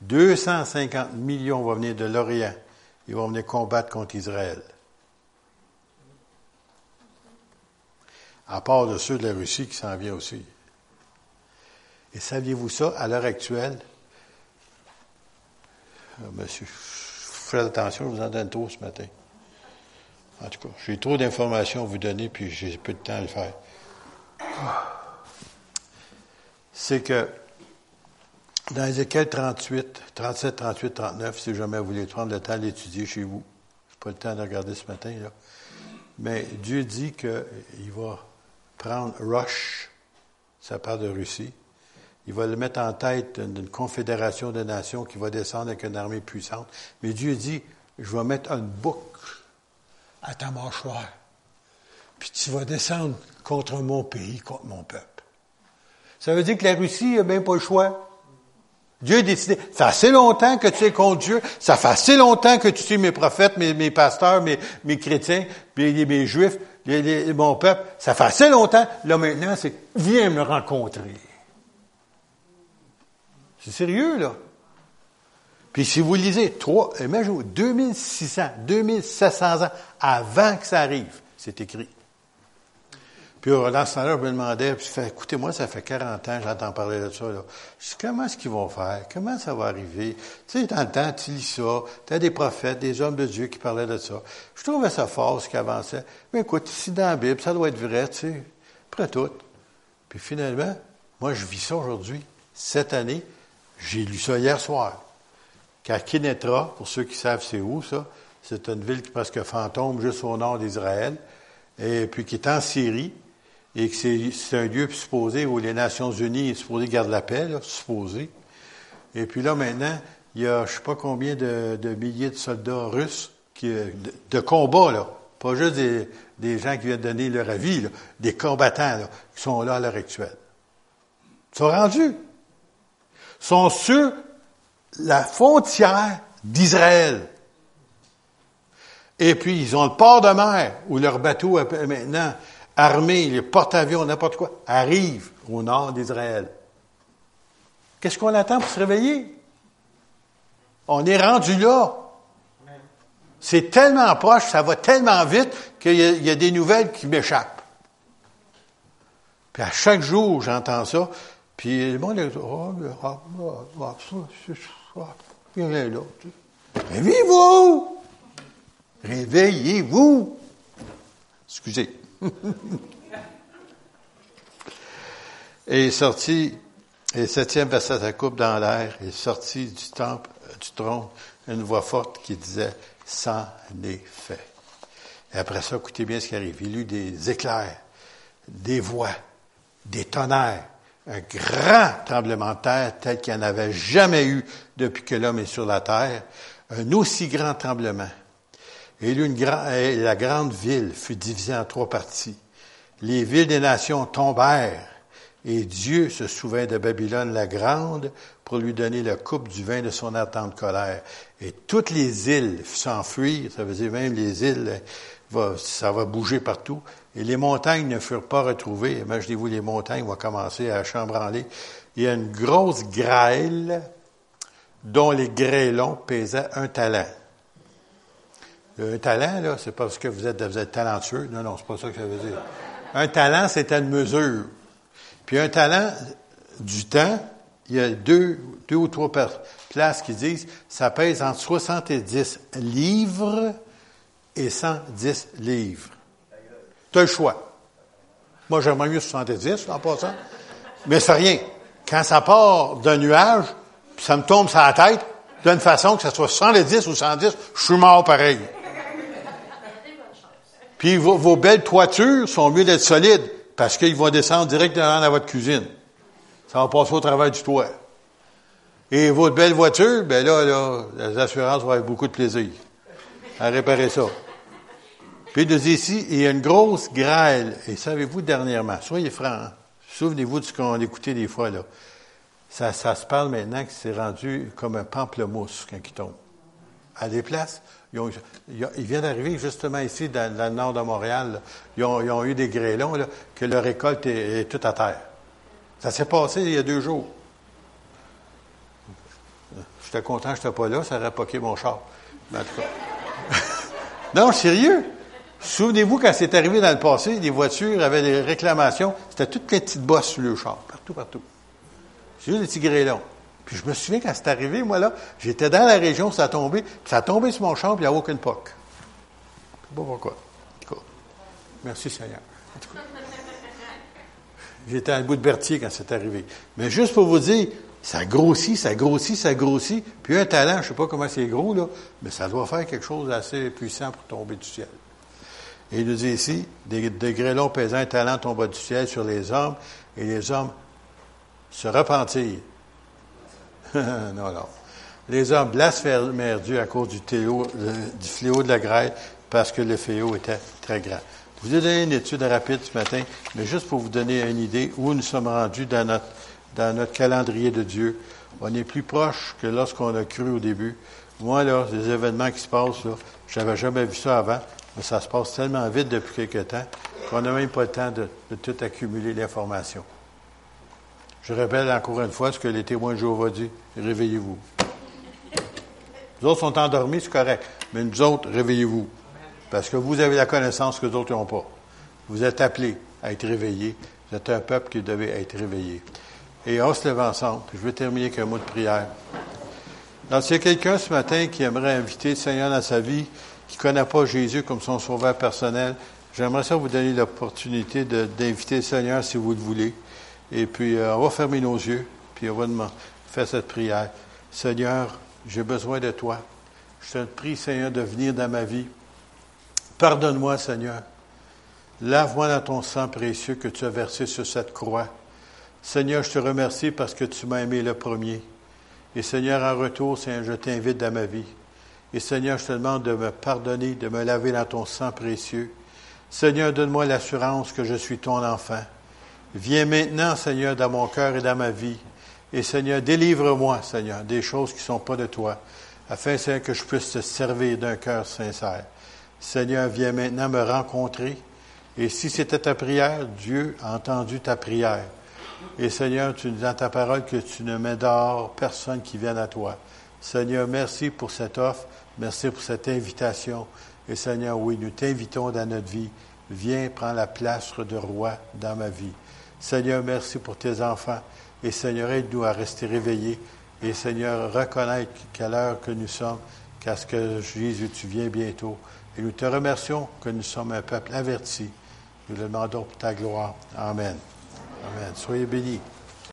250 millions vont venir de l'Orient. Ils vont venir combattre contre Israël. à part de ceux de la Russie qui s'en viennent aussi. Et saviez-vous ça, à l'heure actuelle? Euh, monsieur, faites attention, je vous en donne trop ce matin. En tout cas, j'ai trop d'informations à vous donner, puis j'ai peu de temps à le faire. C'est que, dans Ézéchiel 38, 37, 38, 39, si jamais vous voulez prendre le temps d'étudier chez vous. Je pas le temps de regarder ce matin, là. Mais Dieu dit qu'il va prendre Rush, ça part de Russie. Il va le mettre en tête d'une confédération de nations qui va descendre avec une armée puissante. Mais Dieu dit, je vais mettre une boucle à ta mâchoire. Puis tu vas descendre contre mon pays, contre mon peuple. Ça veut dire que la Russie n'a même pas le choix. Dieu a décidé. Ça fait assez longtemps que tu es contre Dieu. Ça fait assez longtemps que tu suis mes prophètes, mes, pasteurs, mes, chrétiens, mes, juifs, mon peuple. Ça fait assez longtemps. Là, maintenant, c'est viens me rencontrer. C'est sérieux, là. Puis si vous lisez, trois, imaginez 2600, 2700 ans avant que ça arrive, c'est écrit. Puis dans ce temps-là, je me demandais, puis écoutez, moi, ça fait 40 ans, j'entends parler de ça. Là. Je dis, comment est-ce qu'ils vont faire? Comment ça va arriver? Tu sais, dans le temps, tu lis ça, tu as des prophètes, des hommes de Dieu qui parlaient de ça. Je trouvais ça fort, ce qui avançait. Mais écoute, ici dans la Bible, ça doit être vrai, tu sais, après tout. Puis finalement, moi, je vis ça aujourd'hui. Cette année, j'ai lu ça hier soir. Car Kinetra, pour ceux qui savent c'est où ça, c'est une ville qui est presque fantôme juste au nord d'Israël, et puis qui est en Syrie et que c'est un lieu supposé où les Nations Unies sont supposées garder la paix, là, supposé. Et puis là, maintenant, il y a je ne sais pas combien de, milliers de soldats russes qui, de, combat, là. Pas juste des, gens qui viennent donner leur avis, des combattants qui sont là à l'heure actuelle. Ils sont rendus. Ils sont sur la frontière d'Israël. Et puis, ils ont le port de mer où leur bateau, maintenant, armées, les porte-avions, n'importe quoi, arrivent au nord d'Israël. Qu'est-ce qu'on attend pour se réveiller? On est rendu là. C'est tellement proche, ça va tellement vite qu'il y, a des nouvelles qui m'échappent. Puis à chaque jour, j'entends ça, puis le monde dit, oh. Réveillez-vous! Réveillez-vous! Excusez. Et est sorti, et septième verset, sa coupe dans l'air, est sorti du temple, euh, du trône, une voix forte qui disait, ça n'est fait. Et après ça, écoutez bien ce qui arrive. Il eut des éclairs, des voix, des tonnerres, un grand tremblement de terre tel qu'il n'y en avait jamais eu depuis que l'homme est sur la terre, un aussi grand tremblement et la grande ville fut divisée en trois parties. Les villes des nations tombèrent, et Dieu se souvint de Babylone la grande pour lui donner la coupe du vin de son ardente colère. Et toutes les îles s'enfuirent, ça veut dire même les îles, ça va bouger partout. Et les montagnes ne furent pas retrouvées. Imaginez-vous, les montagnes vont commencer à chambranler. Il y a une grosse grêle dont les grêlons pesaient un talent. Un talent, là, c'est pas parce que vous êtes, talentueux. Non, non, c'est pas ça que ça veut dire. Un talent, c'est une mesure. Puis un talent, du temps, il y a deux, deux ou trois places qui disent, ça pèse entre 70 livres et 110 livres. Tu as le choix. Moi, j'aimerais mieux 70, en passant. Mais c'est rien. Quand ça part d'un nuage, puis ça me tombe sur la tête, d'une façon que ce soit 110 ou 110, je suis mort pareil. Puis vos, belles toitures sont mieux d'être solides parce qu'ils vont descendre directement dans votre cuisine. Ça va passer au travers du toit. Et votre belle voiture, ben là, là, les assurances vont avoir beaucoup de plaisir à réparer ça. Puis de ici, il y a une grosse grêle. Et savez-vous, dernièrement, soyez francs, hein? souvenez-vous de ce qu'on écoutait des fois, là. Ça, ça se parle maintenant que c'est rendu comme un pamplemousse quand il tombe. À des places, ils, ont, viennent d'arriver justement ici, dans, le nord de Montréal. Ils, ont, eu des grêlons, que leur récolte est, toute à terre. Ça s'est passé il y a deux jours. J'étais content que je n'étais pas là, ça aurait poqué mon char. Mais en tout cas. (laughs) non, sérieux? Souvenez-vous, quand c'est arrivé dans le passé, les voitures avaient des réclamations. C'était toutes les petites bosses sur le char, partout, partout. C'est juste des petits grêlons. Puis je me souviens quand c'est arrivé, moi là, j'étais dans la région, ça a tombé, puis ça a tombé sur mon champ, puis il n'y a aucune poque. Je sais pas pourquoi. Merci Seigneur. J'étais à bout de Berthier quand c'est arrivé. Mais juste pour vous dire, ça grossit, ça grossit, ça grossit. Puis un talent, je ne sais pas comment c'est gros, là, mais ça doit faire quelque chose d'assez puissant pour tomber du ciel. Et il nous dit ici, des, degrés longs pesant un talent tomba du ciel sur les hommes, et les hommes se repentirent. (laughs) non, non. Les hommes blasphémèrent Dieu à cause du, du fléau de la grêle, parce que le fléau était très grand. Je vous ai donné une étude rapide ce matin, mais juste pour vous donner une idée où nous sommes rendus dans notre, calendrier de Dieu. On est plus proche que lorsqu'on a cru au début. Moi, là, les événements qui se passent, là, j'avais jamais vu ça avant, mais ça se passe tellement vite depuis quelque temps qu'on n'a même pas le temps de, tout accumuler l'information. Je répète encore une fois ce que les témoins de Jéhovah dit. Réveillez-vous. Les autres sont endormis, c'est correct. Mais nous autres, réveillez-vous. Parce que vous avez la connaissance que les autres n'ont pas. Vous êtes appelés à être réveillés. Vous êtes un peuple qui devait être réveillé. Et on se lève ensemble. Je vais terminer avec un mot de prière. Donc, s'il y a quelqu'un ce matin qui aimerait inviter le Seigneur dans sa vie, qui ne connaît pas Jésus comme son sauveur personnel, j'aimerais ça vous donner l'opportunité d'inviter le Seigneur si vous le voulez. Et puis, euh, on va fermer nos yeux, puis on va faire cette prière. Seigneur, j'ai besoin de toi. Je te prie, Seigneur, de venir dans ma vie. Pardonne-moi, Seigneur. Lave-moi dans ton sang précieux que tu as versé sur cette croix. Seigneur, je te remercie parce que tu m'as aimé le premier. Et Seigneur, en retour, Seigneur, je t'invite dans ma vie. Et Seigneur, je te demande de me pardonner, de me laver dans ton sang précieux. Seigneur, donne-moi l'assurance que je suis ton enfant. Viens maintenant, Seigneur, dans mon cœur et dans ma vie. Et Seigneur, délivre-moi, Seigneur, des choses qui ne sont pas de toi, afin, que je puisse te servir d'un cœur sincère. Seigneur, viens maintenant me rencontrer. Et si c'était ta prière, Dieu a entendu ta prière. Et Seigneur, tu dis dans ta parole que tu ne mets dehors personne qui vienne à toi. Seigneur, merci pour cette offre. Merci pour cette invitation. Et Seigneur, oui, nous t'invitons dans notre vie. Viens prendre la place de roi dans ma vie. Seigneur, merci pour tes enfants. Et Seigneur, aide-nous à rester réveillés. Et Seigneur, reconnaître qu'à l'heure que nous sommes, qu'à ce que Jésus, tu viens bientôt. Et nous te remercions que nous sommes un peuple averti. Nous le demandons pour ta gloire. Amen. Amen. Soyez bénis.